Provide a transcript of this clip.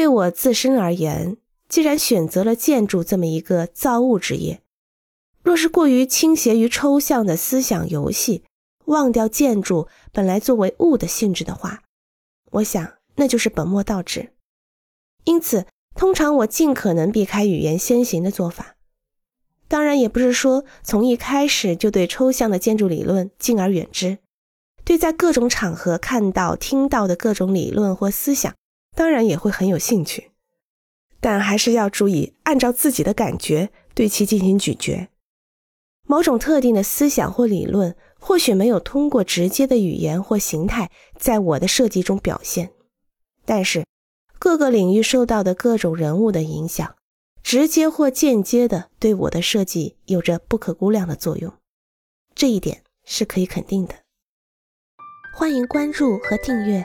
对我自身而言，既然选择了建筑这么一个造物职业，若是过于倾斜于抽象的思想游戏，忘掉建筑本来作为物的性质的话，我想那就是本末倒置。因此，通常我尽可能避开语言先行的做法。当然，也不是说从一开始就对抽象的建筑理论敬而远之。对在各种场合看到、听到的各种理论或思想，当然也会很有兴趣，但还是要注意按照自己的感觉对其进行咀嚼。某种特定的思想或理论，或许没有通过直接的语言或形态在我的设计中表现，但是各个领域受到的各种人物的影响，直接或间接的对我的设计有着不可估量的作用，这一点是可以肯定的。欢迎关注和订阅，